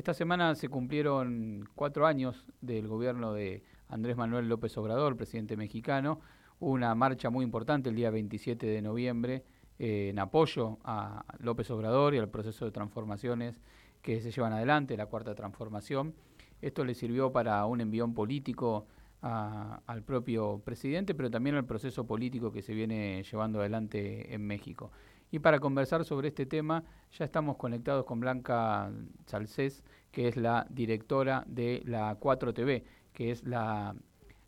Esta semana se cumplieron cuatro años del gobierno de Andrés Manuel López Obrador, presidente mexicano. Hubo una marcha muy importante el día 27 de noviembre eh, en apoyo a López Obrador y al proceso de transformaciones que se llevan adelante, la cuarta transformación. Esto le sirvió para un envión político al propio presidente, pero también al proceso político que se viene llevando adelante en México. Y para conversar sobre este tema, ya estamos conectados con Blanca Salcés, que es la directora de la 4TV, que es la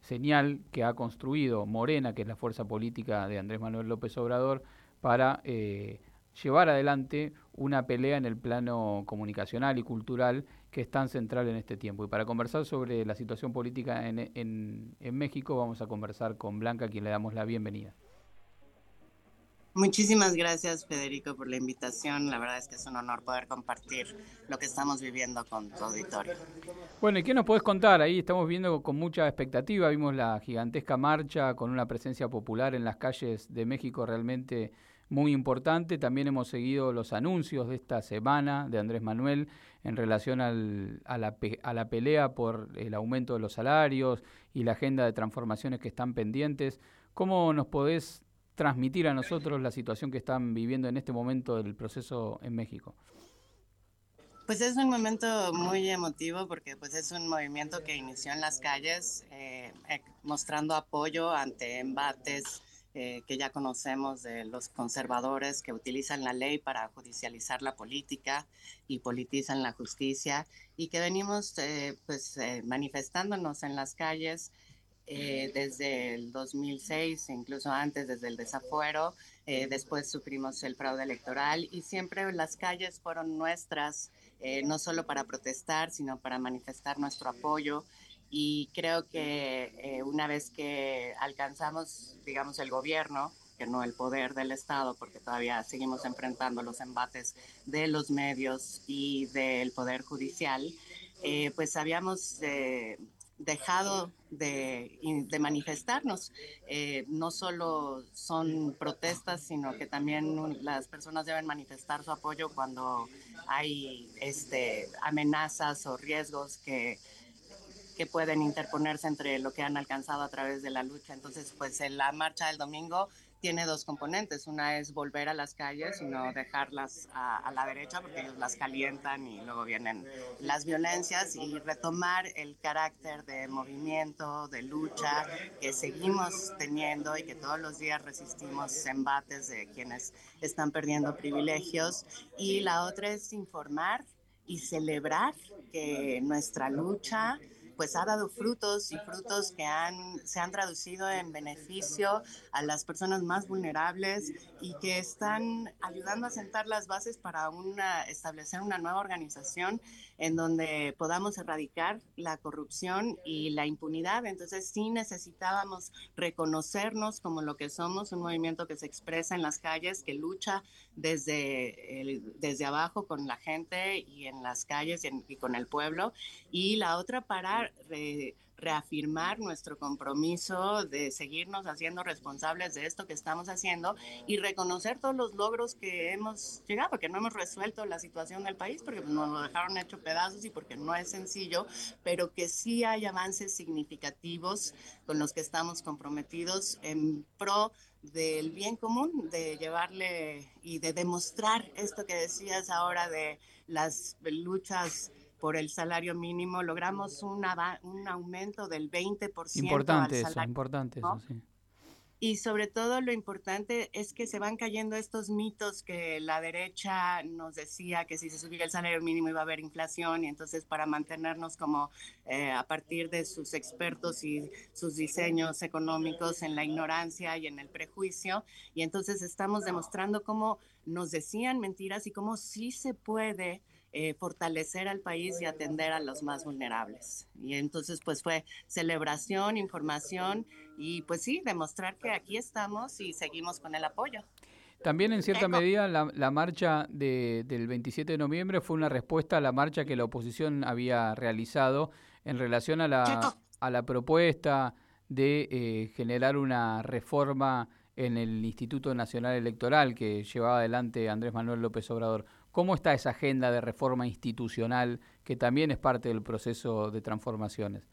señal que ha construido Morena, que es la fuerza política de Andrés Manuel López Obrador, para eh, llevar adelante una pelea en el plano comunicacional y cultural que es tan central en este tiempo. Y para conversar sobre la situación política en, en, en México, vamos a conversar con Blanca, a quien le damos la bienvenida. Muchísimas gracias, Federico, por la invitación. La verdad es que es un honor poder compartir lo que estamos viviendo con tu auditorio. Bueno, ¿y qué nos podés contar? Ahí estamos viendo con mucha expectativa. Vimos la gigantesca marcha con una presencia popular en las calles de México realmente muy importante. También hemos seguido los anuncios de esta semana de Andrés Manuel en relación al, a, la, a la pelea por el aumento de los salarios y la agenda de transformaciones que están pendientes. ¿Cómo nos podés transmitir a nosotros la situación que están viviendo en este momento del proceso en México? Pues es un momento muy emotivo porque pues es un movimiento que inició en las calles eh, eh, mostrando apoyo ante embates eh, que ya conocemos de los conservadores que utilizan la ley para judicializar la política y politizan la justicia y que venimos pues manifestándonos en las calles eh, desde el 2006, incluso antes, desde el desafuero. Eh, después sufrimos el fraude electoral y siempre las calles fueron nuestras, eh, no solo para protestar, sino para manifestar nuestro apoyo. Y creo que una vez que alcanzamos, digamos, el gobierno, que no el poder del Estado, porque todavía seguimos enfrentando los embates de los medios y del poder judicial, pues habíamos dejado de, manifestarnos. Eh, no solo son protestas, sino que también las personas deben manifestar su apoyo cuando hay este, amenazas o riesgos que, que pueden interponerse entre lo que han alcanzado a través de la lucha. Entonces, pues en la marcha del domingo tiene dos componentes. Una es volver a las calles y no dejarlas a, la derecha porque ellos las calientan y luego vienen las violencias y retomar el carácter de movimiento, de lucha que seguimos teniendo y que todos los días resistimos embates de quienes están perdiendo privilegios. Y la otra es informar y celebrar que nuestra lucha pues ha dado frutos y frutos que han, se han traducido en beneficio a las personas más vulnerables y que están ayudando a sentar las bases para una, establecer una nueva organización en donde podamos erradicar la corrupción y la impunidad. Entonces sí necesitábamos reconocernos como lo que somos, un movimiento que se expresa en las calles, que lucha desde, el, desde abajo con la gente y en las calles y, con el pueblo. Y la otra para reafirmar nuestro compromiso de seguirnos haciendo responsables de esto que estamos haciendo y reconocer todos los logros que hemos llegado, porque no hemos resuelto la situación del país, porque nos lo dejaron hecho pedazos y porque no es sencillo, pero que sí hay avances significativos con los que estamos comprometidos en pro del bien común, de llevarle y de demostrar esto que decías ahora de las luchas por el salario mínimo, logramos un aumento del 20%. Importante eso, importante eso, sí. Y sobre todo lo importante es que se van cayendo estos mitos que la derecha nos decía que si se subía el salario mínimo iba a haber inflación y entonces para mantenernos como eh, a partir de sus expertos y sus diseños económicos en la ignorancia y en el prejuicio. Y entonces estamos demostrando cómo nos decían mentiras y cómo sí se puede eh, fortalecer al país y atender a los más vulnerables. Y entonces pues fue celebración, información y pues sí, demostrar que aquí estamos y seguimos con el apoyo. También en cierta medida la, marcha del 27 de noviembre fue una respuesta a la marcha que la oposición había realizado en relación a la, a la propuesta de eh, generar una reforma en el Instituto Nacional Electoral que llevaba adelante Andrés Manuel López Obrador. ¿Cómo está esa agenda de reforma institucional que también es parte del proceso de transformaciones?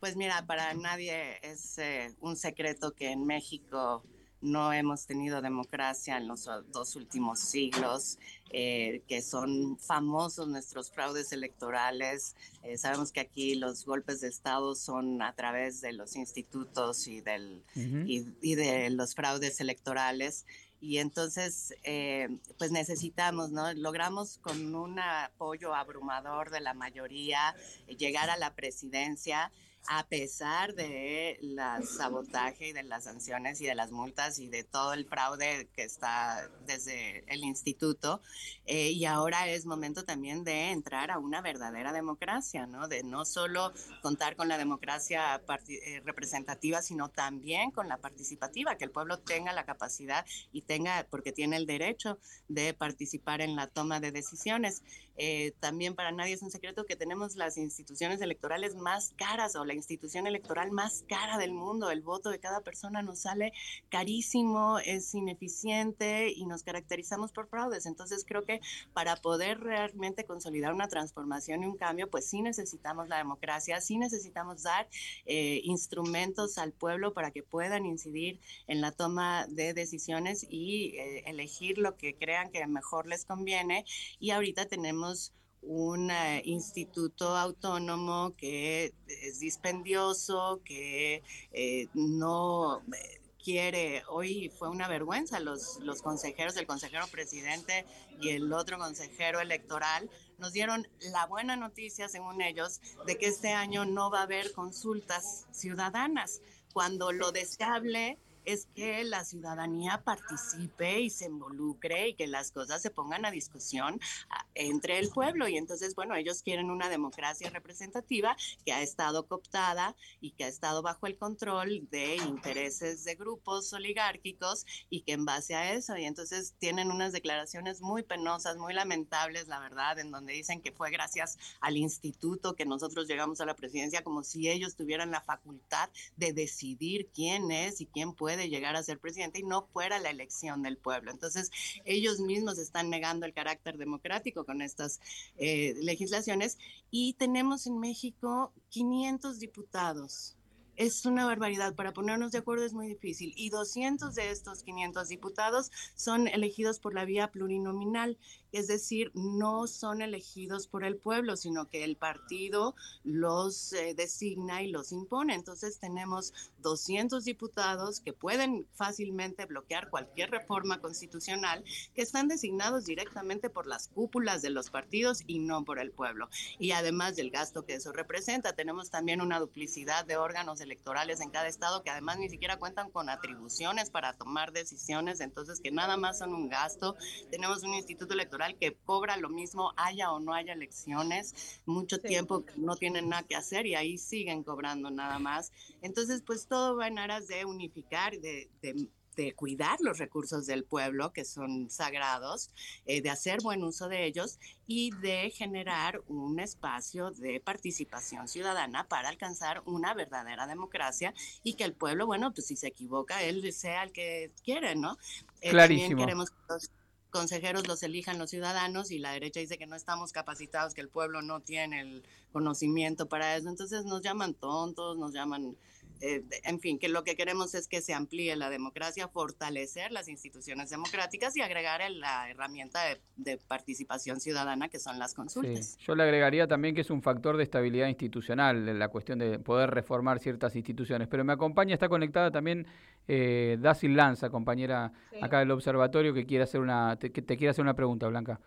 Pues mira, para nadie es eh, un secreto que en México no hemos tenido democracia en los dos últimos siglos, eh, que son famosos nuestros fraudes electorales. Eh, sabemos que aquí los golpes de Estado son a través de los institutos y, del, y, de los fraudes electorales. Y entonces, eh, pues necesitamos, ¿no? Logramos con un apoyo abrumador de la mayoría llegar a la presidencia a pesar de la sabotaje y de las sanciones y de las multas y de todo el fraude que está desde el instituto. Eh, y ahora es momento también de entrar a una verdadera democracia, ¿no? De no solo contar con la democracia eh, representativa, sino también con la participativa, que el pueblo tenga la capacidad y tenga, porque tiene el derecho de participar en la toma de decisiones. Eh, también para nadie es un secreto que tenemos las instituciones electorales más caras o la institución electoral más cara del mundo. El voto de cada persona nos sale carísimo, es ineficiente y nos caracterizamos por fraudes. Entonces creo que para poder realmente consolidar una transformación y un cambio, pues sí necesitamos la democracia, sí necesitamos dar eh, instrumentos al pueblo para que puedan incidir en la toma de decisiones y eh, elegir lo que crean que mejor les conviene. Y ahorita tenemos un eh, instituto autónomo que es dispendioso, que eh, no eh, quiere, hoy fue una vergüenza, los, los consejeros, el consejero presidente y el otro consejero electoral nos dieron la buena noticia, según ellos, de que este año no va a haber consultas ciudadanas, cuando lo deseable es que la ciudadanía participe y se involucre y que las cosas se pongan a discusión ah, entre el pueblo. Y entonces, bueno, ellos quieren una democracia representativa que ha estado cooptada y que ha estado bajo el control de intereses de grupos oligárquicos y que en base a eso, y entonces tienen unas declaraciones muy penosas, muy lamentables, la verdad, en donde dicen que fue gracias al instituto que nosotros llegamos a la presidencia como si ellos tuvieran la facultad de decidir quién es y quién puede de llegar a ser presidente y no fuera la elección del pueblo. Entonces, ellos mismos están negando el carácter democrático con estas eh, legislaciones y tenemos en México 500 diputados es una barbaridad. Para ponernos de acuerdo es muy difícil. Y 200 de estos 500 diputados son elegidos por la vía plurinominal, es decir, no son elegidos por el pueblo, sino que el partido los eh, designa y los impone. Entonces tenemos 200 diputados que pueden fácilmente bloquear cualquier reforma constitucional que están designados directamente por las cúpulas de los partidos y no por el pueblo. Y además del gasto que eso representa, tenemos también una duplicidad de órganos electorales en cada estado que además ni siquiera cuentan con atribuciones para tomar decisiones, entonces que nada más son un gasto. Tenemos un instituto electoral que cobra lo mismo, haya o no haya elecciones, mucho tiempo no tienen nada que hacer y ahí siguen cobrando nada más. Entonces, pues todo va en aras de unificar, de, de de cuidar los recursos del pueblo, que son sagrados, eh, de hacer buen uso de ellos y de generar un espacio de participación ciudadana para alcanzar una verdadera democracia y que el pueblo, bueno, pues si se equivoca, él sea el que quiere, ¿no? Eh, Clarísimo. También queremos que los consejeros los elijan los ciudadanos y la derecha dice que no estamos capacitados, que el pueblo no tiene el conocimiento para eso. Entonces nos llaman tontos, nos llaman eh, en fin, que lo que queremos es que se amplíe la democracia, fortalecer las instituciones democráticas y agregar la herramienta de, participación ciudadana que son las consultas. Yo le agregaría también que es un factor de estabilidad institucional, la cuestión de poder reformar ciertas instituciones. Pero me acompaña, está conectada también eh, Dasil Lanza, compañera acá del observatorio, que quiere hacer una, te, que te quiere hacer una pregunta, Blanca.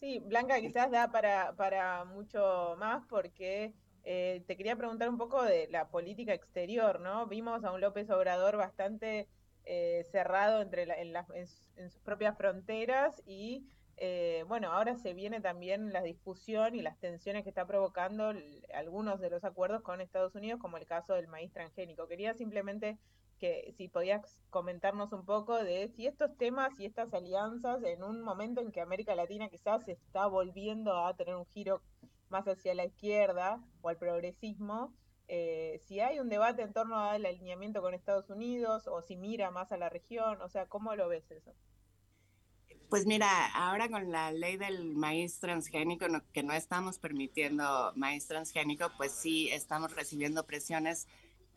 Sí, Blanca quizás da para, para mucho más porque eh, te quería preguntar un poco de la política exterior, ¿no? Vimos a un López Obrador bastante eh, cerrado entre en, en, sus propias fronteras y, eh, bueno, ahora se viene también la discusión y las tensiones que está provocando algunos de los acuerdos con Estados Unidos, como el caso del maíz transgénico. Quería simplemente que si podías comentarnos un poco de si estos temas y estas alianzas en un momento en que América Latina quizás está volviendo a tener un giro más hacia la izquierda o al progresismo, eh, si hay un debate en torno al alineamiento con Estados Unidos o si mira más a la región, o sea, ¿cómo lo ves eso? Pues mira, ahora con la ley del maíz transgénico, que no estamos permitiendo maíz transgénico, pues sí estamos recibiendo presiones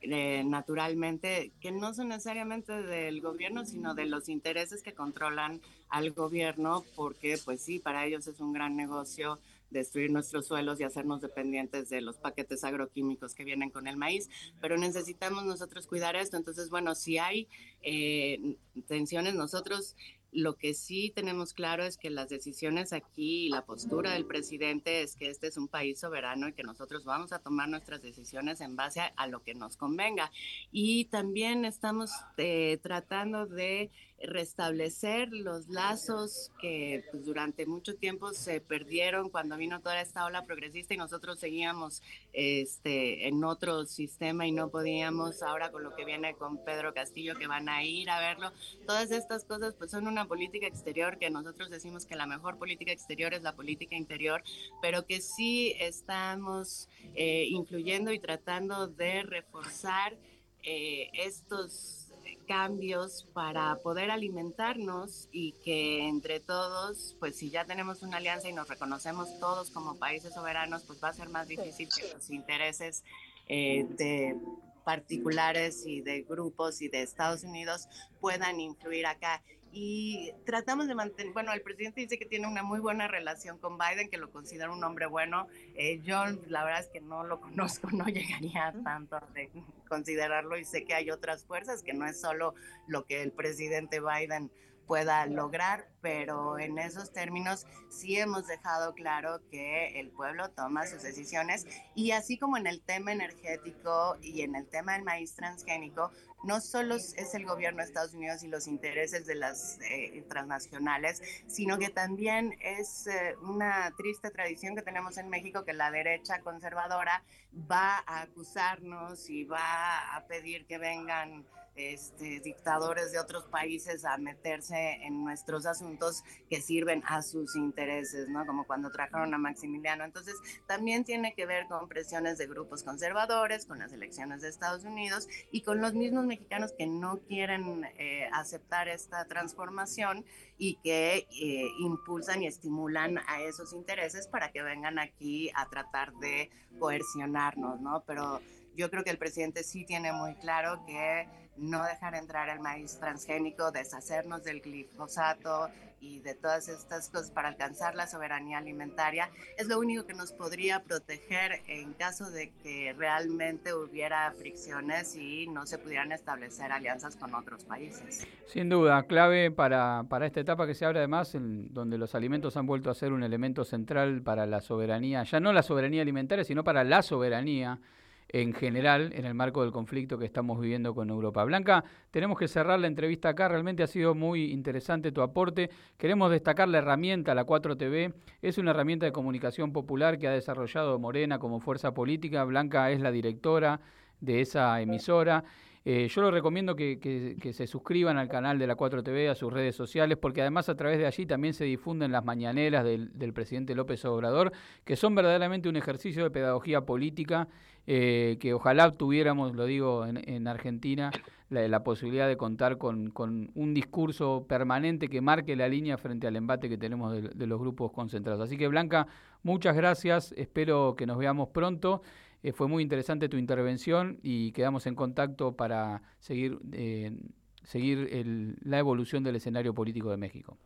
eh, naturalmente que no son necesariamente del gobierno, sino de los intereses que controlan al gobierno, porque pues sí, para ellos es un gran negocio destruir nuestros suelos y hacernos dependientes de los paquetes agroquímicos que vienen con el maíz, pero necesitamos nosotros cuidar esto. Entonces, bueno, si hay eh, tensiones, nosotros lo que sí tenemos claro es que las decisiones aquí y la postura del presidente es que este es un país soberano y que nosotros vamos a tomar nuestras decisiones en base a, lo que nos convenga. Y también estamos eh, tratando de restablecer los lazos que pues, durante mucho tiempo se perdieron cuando vino toda esta ola progresista y nosotros seguíamos este, en otro sistema y no podíamos ahora con lo que viene con Pedro Castillo que van a ir a verlo. Todas estas cosas pues son una política exterior que nosotros decimos que la mejor política exterior es la política interior, pero que sí estamos eh, influyendo y tratando de reforzar eh, estos cambios para poder alimentarnos y que entre todos, pues si ya tenemos una alianza y nos reconocemos todos como países soberanos, pues va a ser más difícil que los intereses eh, de particulares y de grupos y de Estados Unidos puedan influir acá y tratamos de mantener, bueno, el presidente dice que tiene una muy buena relación con Biden, que lo considera un hombre bueno. Eh, yo la verdad es que no lo conozco, no llegaría tanto de considerarlo y sé que hay otras fuerzas, que no es solo lo que el presidente Biden pueda lograr, pero en esos términos sí hemos dejado claro que el pueblo toma sus decisiones y así como en el tema energético y en el tema del maíz transgénico, no solo es el gobierno de Estados Unidos y los intereses de las eh, transnacionales, sino que también es eh, una triste tradición que tenemos en México que la derecha conservadora va a acusarnos y va a pedir que vengan este, dictadores de otros países a meterse en nuestros asuntos que sirven a sus intereses, ¿no? Como cuando trajeron a Maximiliano. Entonces, también tiene que ver con presiones de grupos conservadores, con las elecciones de Estados Unidos y con los mismos mexicanos que no quieren eh, aceptar esta transformación y que eh, impulsan y estimulan a esos intereses para que vengan aquí a tratar de coercionarnos, ¿no? Pero yo creo que el presidente sí tiene muy claro que no dejar entrar el maíz transgénico, deshacernos del glifosato y de todas estas cosas para alcanzar la soberanía alimentaria, es lo único que nos podría proteger en caso de que realmente hubiera fricciones y no se pudieran establecer alianzas con otros países. Sin duda, clave para, para esta etapa que se abre además, en donde los alimentos han vuelto a ser un elemento central para la soberanía, ya no la soberanía alimentaria, sino para la soberanía en general en el marco del conflicto que estamos viviendo con Europa. Blanca, tenemos que cerrar la entrevista acá, realmente ha sido muy interesante tu aporte. Queremos destacar la herramienta, la 4TV, es una herramienta de comunicación popular que ha desarrollado Morena como fuerza política. Blanca es la directora de esa emisora. Eh, yo lo recomiendo que, se suscriban al canal de la 4TV, a sus redes sociales, porque además a través de allí también se difunden las mañaneras del, presidente López Obrador, que son verdaderamente un ejercicio de pedagogía política, eh, que ojalá tuviéramos, lo digo en, Argentina, la, posibilidad de contar con, un discurso permanente que marque la línea frente al embate que tenemos de los grupos concentrados. Así que Blanca, muchas gracias, espero que nos veamos pronto. Eh, fue muy interesante tu intervención y quedamos en contacto para seguir, eh, seguir la evolución del escenario político de México.